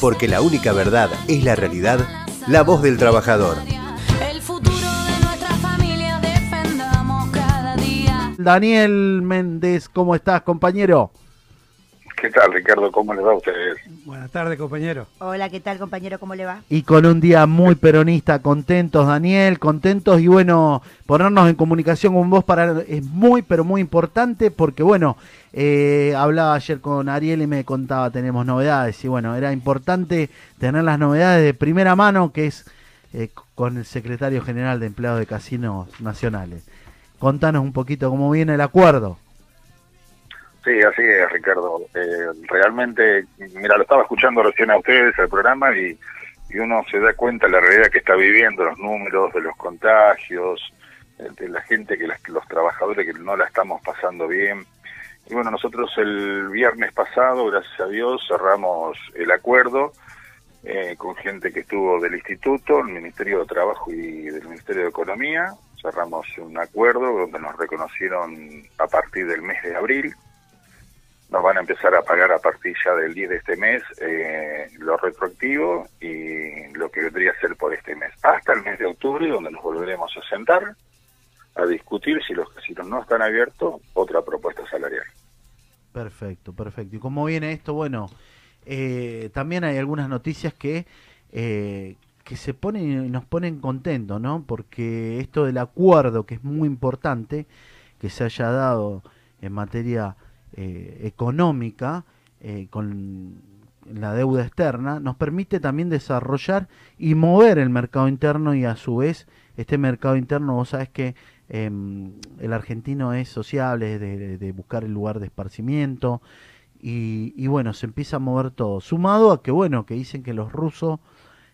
porque la única verdad es la realidad, la voz del trabajador. El futuro de nuestra familia defendamos cada día. Daniel Méndez, ¿cómo estás, compañero? ¿Qué tal, Ricardo? ¿Cómo les va a ustedes? Buenas tardes, compañero. Hola, ¿qué tal compañero? ¿Cómo le va? Y con un día muy peronista, contentos, Daniel, contentos y bueno, ponernos en comunicación con vos para es muy, pero muy importante porque bueno, eh, hablaba ayer con Ariel y me contaba, tenemos novedades y bueno, era importante tener las novedades de primera mano que es eh, con el secretario general de empleados de casinos nacionales. Contanos un poquito cómo viene el acuerdo. Sí, así es, Ricardo. Eh, realmente, mira, lo estaba escuchando recién a ustedes el programa y, y uno se da cuenta de la realidad que está viviendo, los números de los contagios, eh, de la gente, que las- los trabajadores que no la estamos pasando bien. Y bueno, nosotros el viernes pasado, gracias a Dios, cerramos el acuerdo eh, con gente que estuvo del Instituto, el Ministerio de Trabajo y del Ministerio de Economía. Cerramos un acuerdo donde nos reconocieron a partir del mes de abril. Nos van a empezar a pagar a partir ya del 10 de este mes eh, lo retroactivo y lo que vendría a ser por este mes. Hasta el mes de octubre, donde nos volveremos a sentar a discutir si los casinos no están abiertos, otra propuesta salarial. Perfecto, perfecto. ¿Y cómo viene esto? Bueno, eh, también hay algunas noticias que, eh, que se ponen nos ponen contentos, ¿no? Porque esto del acuerdo, que es muy importante, que se haya dado en materia eh, económica eh, con la deuda externa, nos permite también desarrollar y mover el mercado interno y a su vez este mercado interno, vos sabes que em, el argentino es sociable, de, de- buscar el lugar de esparcimiento y, y bueno, se empieza a mover todo. Sumado a que bueno, que dicen que los rusos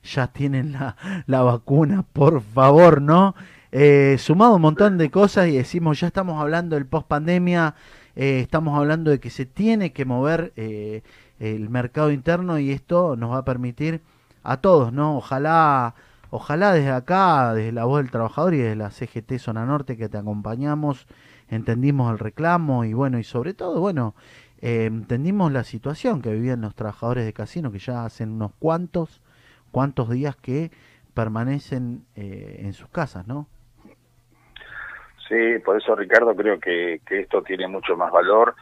ya tienen la, la vacuna, por favor, ¿no? Eh, sumado un montón de cosas y decimos, ya estamos hablando del post pandemia, estamos hablando de que se tiene que mover eh, el mercado interno y esto nos va a permitir a todos, ¿no? Ojalá, ojalá desde acá, desde la voz del trabajador y desde la CGT Zona Norte que te acompañamos, entendimos el reclamo y bueno, y sobre todo, bueno, eh, entendimos la situación que vivían los trabajadores de casino, que ya hacen unos cuantos, cuantos días que permanecen eh, en sus casas, ¿no? Sí, por eso Ricardo creo que, esto tiene mucho más valor.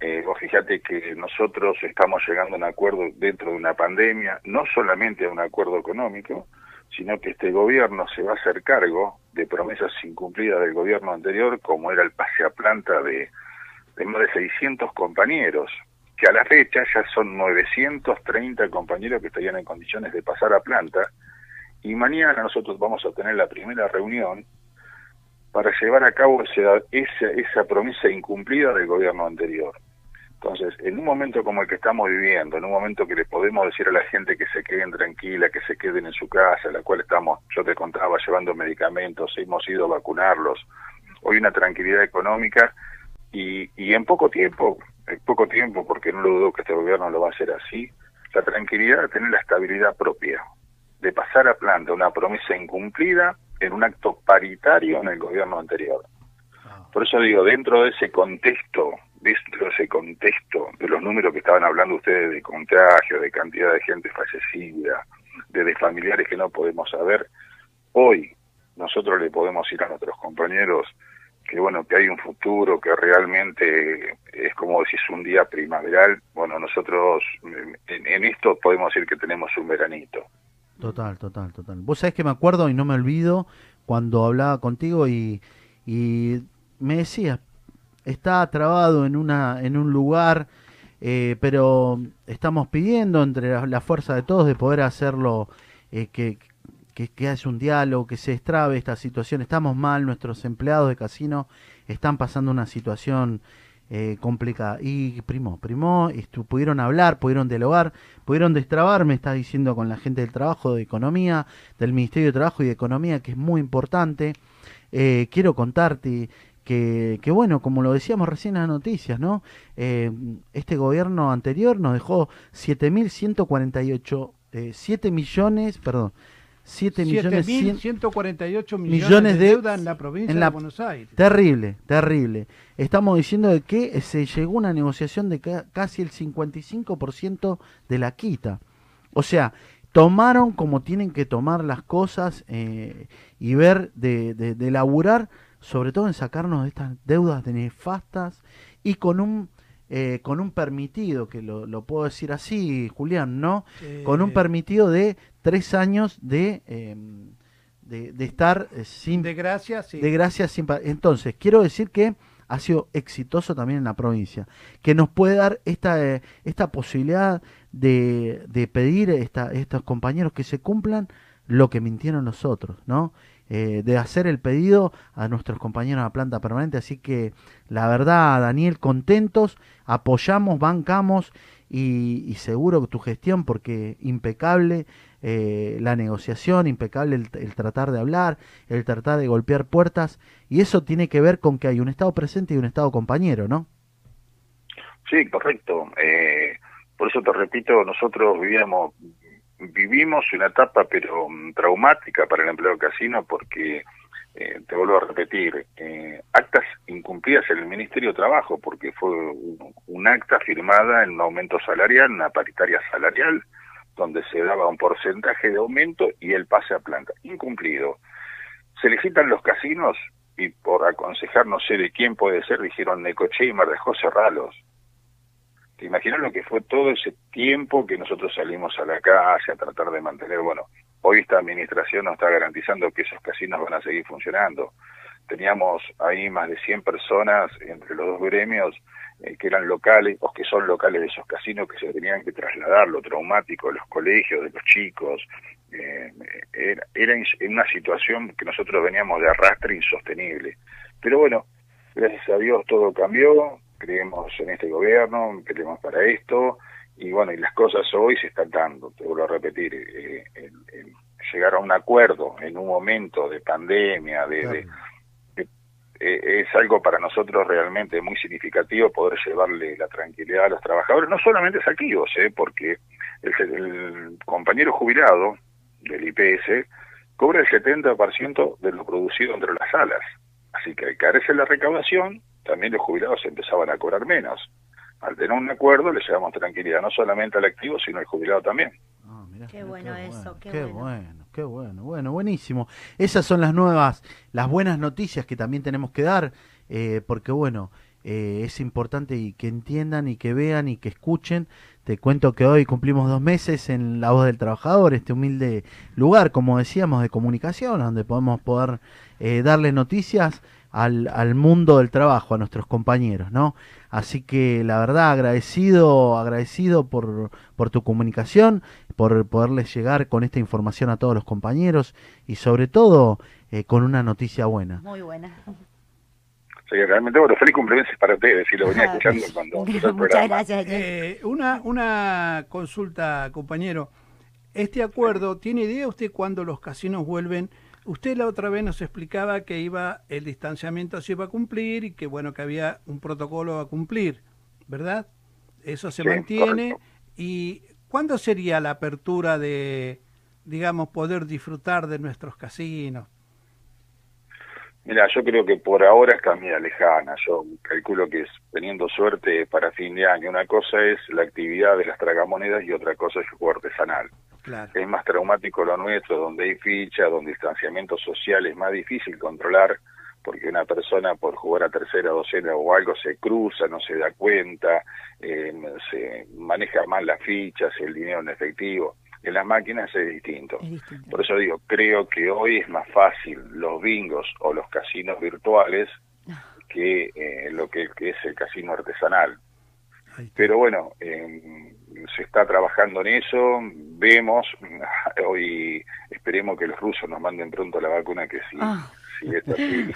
Eh, vos fíjate que nosotros estamos llegando a un acuerdo dentro de una pandemia, no solamente a un acuerdo económico, sino que este gobierno se va a hacer cargo de promesas incumplidas del gobierno anterior, como era el pase a planta de, de más de 600 compañeros, que a la fecha ya son 930 compañeros que estarían en condiciones de pasar a planta, y mañana nosotros vamos a tener la primera reunión para llevar a cabo esa, esa, esa promesa incumplida del gobierno anterior. Entonces, en un momento como el que estamos viviendo, en un momento que le podemos decir a la gente que se queden tranquila, que se queden en su casa, la cual estamos, yo te contaba, llevando medicamentos, hemos ido a vacunarlos, hoy una tranquilidad económica y, y en poco tiempo, en poco tiempo, porque no lo dudo que este gobierno lo va a hacer así, la tranquilidad de tener la estabilidad propia, de pasar a planta una promesa incumplida en un acto paritario en el gobierno anterior. Por eso digo, dentro de ese contexto, dentro de ese contexto de los números que estaban hablando ustedes de contagio, de cantidad de gente fallecida, de, de familiares que no podemos saber, hoy nosotros le podemos ir a nuestros compañeros que bueno, que hay un futuro, que realmente es como decís un día primaveral, bueno, nosotros en, en esto podemos decir que tenemos un veranito. Total, total, total. Vos sabés que me acuerdo y no me olvido cuando hablaba contigo y, me decías, está trabado en, una, en un lugar, eh, pero estamos pidiendo entre la, la, fuerza de todos de poder hacerlo, eh, que, que, que haya un diálogo, que se extrabe esta situación. Estamos mal, nuestros empleados de casino están pasando una situación eh, complicada. Y primó, primó, pudieron hablar, pudieron dialogar, pudieron destrabar, me estás diciendo con la gente del trabajo, de economía, del Ministerio de Trabajo y de Economía, que es muy importante. Eh, quiero contarte que, que, bueno, como lo decíamos recién en las noticias, ¿no? Eh, este gobierno anterior nos dejó 7.148, eh, 7 millones, perdón, 7 millones 148 millones, millones de, de deuda en la provincia en la, de Buenos Aires. Terrible, terrible. Estamos diciendo de que se llegó a una negociación de ca casi el 55% de la quita. O sea, tomaron como tienen que tomar las cosas eh, y ver de, de, de laburar, sobre todo en sacarnos de estas deudas nefastas y con un eh, con un permitido, que lo, lo, puedo decir así, Julián, ¿no? Eh, con un permitido de tres años de, eh, de, de, estar sin... De gracia, sí. De gracia sin... Entonces, quiero decir que ha sido exitoso también en la provincia, que nos puede dar esta, esta posibilidad de, de pedir a esta, estos compañeros que se cumplan lo que mintieron nosotros, ¿no? Eh, de hacer el pedido a nuestros compañeros de la planta permanente. Así que la verdad, Daniel, contentos, apoyamos, bancamos y, y seguro tu gestión, porque impecable eh, la negociación, impecable el, el, tratar de hablar, el tratar de golpear puertas, y eso tiene que ver con que hay un Estado presente y un Estado compañero, ¿no? Sí, correcto. Eh, por eso te repito, nosotros vivíamos vivimos una etapa pero um, traumática para el empleo casino porque eh, te vuelvo a repetir eh, actas incumplidas en el Ministerio de Trabajo porque fue un, acta firmada en un aumento salarial una paritaria salarial donde se daba un porcentaje de aumento y el pase a planta. Incumplido. Se licitan los casinos y por aconsejar no sé de quién puede ser dijeron Necoche y me dejó cerrarlos ¿Te imaginas lo que fue todo ese tiempo que nosotros salimos a la calle a tratar de mantener? Bueno, hoy esta administración nos está garantizando que esos casinos van a seguir funcionando. Teníamos ahí más de 100 personas entre los dos gremios eh, que eran locales o que son locales de esos casinos que se tenían que trasladar, lo traumático los colegios, de los chicos. Eh, era, era en una situación que nosotros veníamos de arrastre insostenible. Pero bueno, gracias a Dios todo cambió, creemos en este gobierno, creemos para esto, y bueno, y las cosas hoy se están dando, te vuelvo a repetir, eh, el, el llegar a un acuerdo en un momento de pandemia, de, claro. de, de eh, es algo para nosotros realmente muy significativo poder llevarle la tranquilidad a los trabajadores, no solamente saquivos, eh, porque el, el compañero jubilado del IPS cobra el 70% de lo producido entre las salas. Así que caerse la recaudación, también los jubilados empezaban a cobrar menos. Al tener un acuerdo le llevamos tranquilidad no solamente al activo, sino al jubilado también. Oh, mirá, qué, bueno qué eso, qué, qué bueno. bueno. Qué bueno, bueno, buenísimo. Esas son las nuevas, las buenas noticias que también tenemos que dar, eh, porque bueno, eh, es importante y que entiendan y que vean y que escuchen. Te cuento que hoy cumplimos dos meses en La Voz del Trabajador, este humilde lugar, como decíamos, de comunicación, donde podemos poder eh, darle noticias al, al, mundo del trabajo, a nuestros compañeros, ¿no? Así que la verdad agradecido, agradecido por, por tu comunicación, por poderles llegar con esta información a todos los compañeros y sobre todo eh, con una noticia buena. Muy buena. Sí, realmente, bueno, feliz cumpleaños para ustedes, si lo venía escuchando cuando Muchas programa. gracias. Eh, una, una consulta, compañero. Este acuerdo, ¿tiene idea usted cuándo los casinos vuelven Usted la otra vez nos explicaba que iba el distanciamiento se iba a cumplir y que bueno que había un protocolo a cumplir, ¿verdad? Eso se sí, mantiene correcto. y ¿cuándo sería la apertura de digamos poder disfrutar de nuestros casinos? Mira, yo creo que por ahora está muy lejana. Yo calculo que es teniendo suerte para fin de año. Una cosa es la actividad de las tragamonedas y otra cosa es el juego artesanal. Claro. Es más traumático lo nuestro, donde hay ficha, donde distanciamiento social es más difícil controlar, porque una persona por jugar a tercera docena o algo se cruza, no se da cuenta, eh, se maneja mal las fichas, el dinero en efectivo. En las máquinas es distinto. es distinto. Por eso digo, creo que hoy es más fácil los bingos o los casinos virtuales que eh, lo que, que, es el casino artesanal. Pero bueno, eh, se está trabajando en eso, vemos, hoy esperemos que los rusos nos manden pronto la vacuna que sí. Ah. Si es así,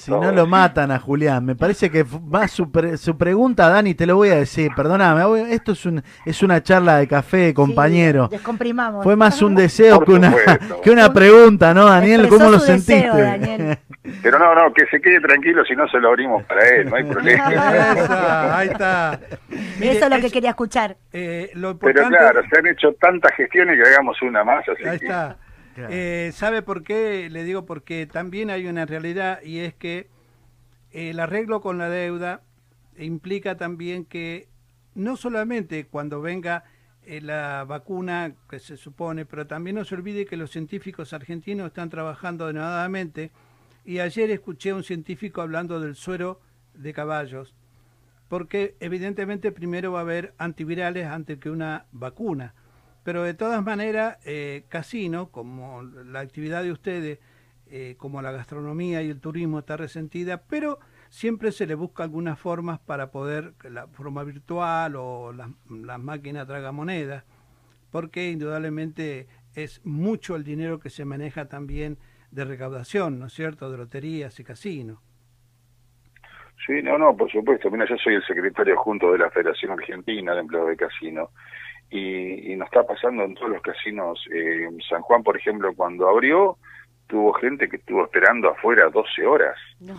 si no lo matan a Julián, me parece que más su, pre, su, pregunta, Dani, te lo voy a decir, perdóname, esto es, un, es una charla de café, compañero. Sí, descomprimamos. Fue más un deseo que una, que una pregunta, ¿no, Daniel? ¿Cómo lo sentiste? Deseo, Daniel. Pero no, no, que se quede tranquilo si no se lo abrimos para él, no hay problema. Esa, ahí está. Mire, Eso es lo que quería escuchar. Eh, lo importante... Pero claro, se han hecho tantas gestiones que hagamos una más. Así ahí que... está. Claro. Eh, ¿Sabe por qué? Le digo porque también hay una realidad y es que el arreglo con la deuda implica también que no solamente cuando venga eh, la vacuna que se supone, pero también no se olvide que los científicos argentinos están trabajando denodadamente y ayer escuché a un científico hablando del suero de caballos, porque evidentemente primero va a haber antivirales antes que una vacuna. Pero de todas maneras, eh, casino, como la actividad de ustedes, eh, como la gastronomía y el turismo está resentida, pero siempre se le busca algunas formas para poder, la forma virtual o las las máquinas tragamonedas, porque indudablemente es mucho el dinero que se maneja también de recaudación, ¿no es cierto?, de loterías y casinos. Sí, no, no, por supuesto. Mira, yo soy el secretario junto de la Federación Argentina de Empleados de Casino y, y nos está pasando en todos los casinos. Eh, San Juan, por ejemplo, cuando abrió, tuvo gente que estuvo esperando afuera 12 horas. No,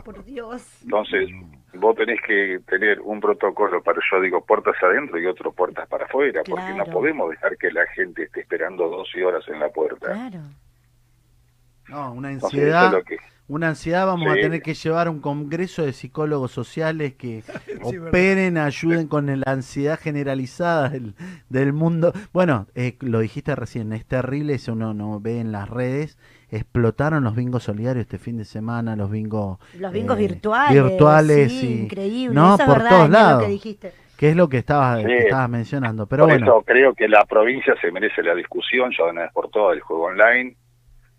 por Dios. Entonces, vos tenés que tener un protocolo para, yo digo, puertas adentro y otro puertas para afuera, porque no podemos dejar que la gente esté esperando 12 horas en la puerta. Claro. No, una ansiedad. es lo que... Una ansiedad, vamos a Sí. tener que llevar un congreso de psicólogos sociales que verdad. operen, ayuden con la ansiedad generalizada del, del mundo. Bueno, eh, lo dijiste recién, es terrible, eso uno no ve en las redes. Explotaron los bingos solidarios este fin de semana, los bingos Los bingos eh, virtuales. virtuales sí, y- increíble. No, por verdad, todos Daniel, lo lados. que dijiste. que es lo que estabas, Sí. que estabas mencionando. Pero por bueno, eso creo que la provincia se merece la discusión, ya de una vez por todas, el juego online.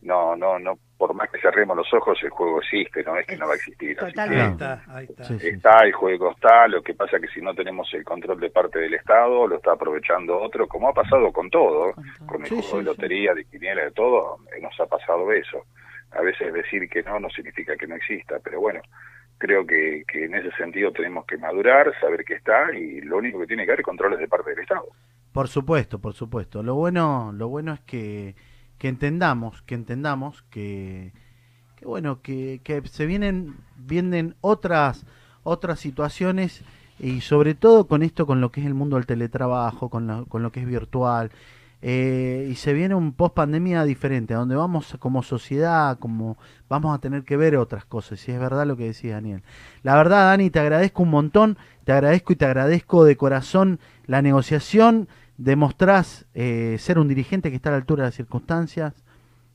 No, no, no, por más que cerremos los ojos, el juego existe, no es que no va a existir. Así que Ahí está, ahí está. Está, el juego está, lo que pasa que si no tenemos el control de parte del Estado, lo está aprovechando otro, como ha pasado con todo, Con todo. con el Sí, juego sí, de sí. lotería, de quiniela, de todo, nos ha pasado eso. A veces decir que no no significa que no exista, pero bueno, creo que, que en ese sentido tenemos que madurar, saber que está y lo único que tiene que haber es controles de parte del Estado. Por supuesto, por supuesto. Lo bueno, lo bueno es que, que entendamos, que entendamos que, que bueno, que, que se vienen, vienen otras, otras situaciones y sobre todo con esto, con lo que es el mundo del teletrabajo, con lo, con lo que es virtual. eh, y se viene un post pandemia diferente, donde vamos como sociedad, como vamos a tener que ver otras cosas, y es verdad lo que decía Daniel. La verdad, Dani, te agradezco un montón, te agradezco y te agradezco de corazón la negociación, demostrás eh, ser un dirigente que está a la altura de las circunstancias,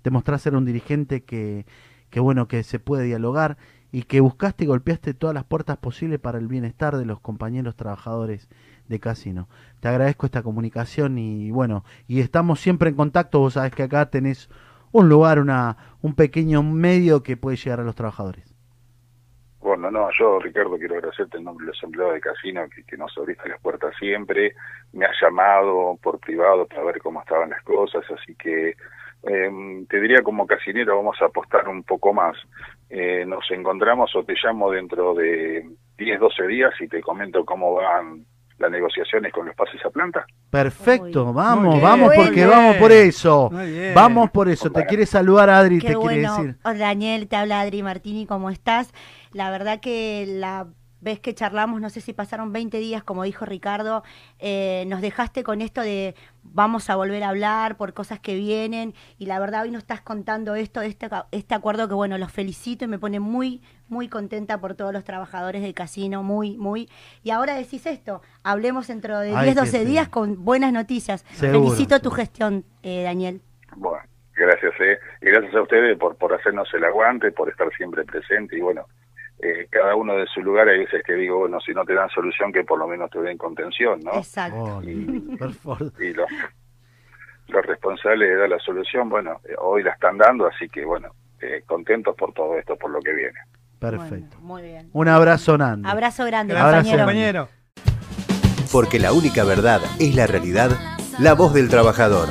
demostrás ser un dirigente que, que bueno, que se puede dialogar y que buscaste y golpeaste todas las puertas posibles para el bienestar de los compañeros trabajadores de Casino. Te agradezco esta comunicación y bueno, y estamos siempre en contacto, vos sabés que acá tenés un lugar, una, un pequeño medio que puede llegar a los trabajadores. Bueno, no, yo, Ricardo, quiero agradecerte en nombre de los empleados de Casino que, nos abriste las puertas siempre. Me has llamado por privado para ver cómo estaban las cosas, así que eh, te diría como casinero vamos a apostar un poco más. Eh, nos encontramos o te llamo dentro de 10, 12 días y te comento cómo van las negociaciones con los pases a planta. Perfecto, vamos, vamos porque bien. vamos por eso. Vamos por eso. Te quiere saludar Adri, Qué te quiere bueno. decir. Hola, Daniel, te habla Adri Martini, ¿cómo estás? La verdad que la vez que charlamos, no sé si pasaron 20 días, como dijo Ricardo, eh, nos dejaste con esto de vamos a volver a hablar por cosas que vienen y la verdad hoy nos estás contando esto, este, este acuerdo que bueno, los felicito y me pone muy, muy contenta por todos los trabajadores del casino, muy, muy. Y ahora decís esto, hablemos dentro de Ay, 10, qué 12 feo. días con buenas noticias. Seguro, Felicito tu gestión, eh, Daniel. Bueno, gracias, eh. Y gracias a ustedes por, por hacernos el aguante, por estar siempre presente y bueno, eh, cada uno de su lugar hay veces que digo, bueno, si no te dan solución, que por lo menos te den contención, ¿no? Exacto. Oh. Y los, los responsables de dar la solución, bueno, eh, hoy la están dando, así que bueno, eh, contentos por todo esto, por lo que viene. Perfecto. Bueno, muy bien. Un abrazo, Nando. Abrazo grande, Abrazo. compañero. compañero. Porque la única verdad es la realidad, la voz del trabajador.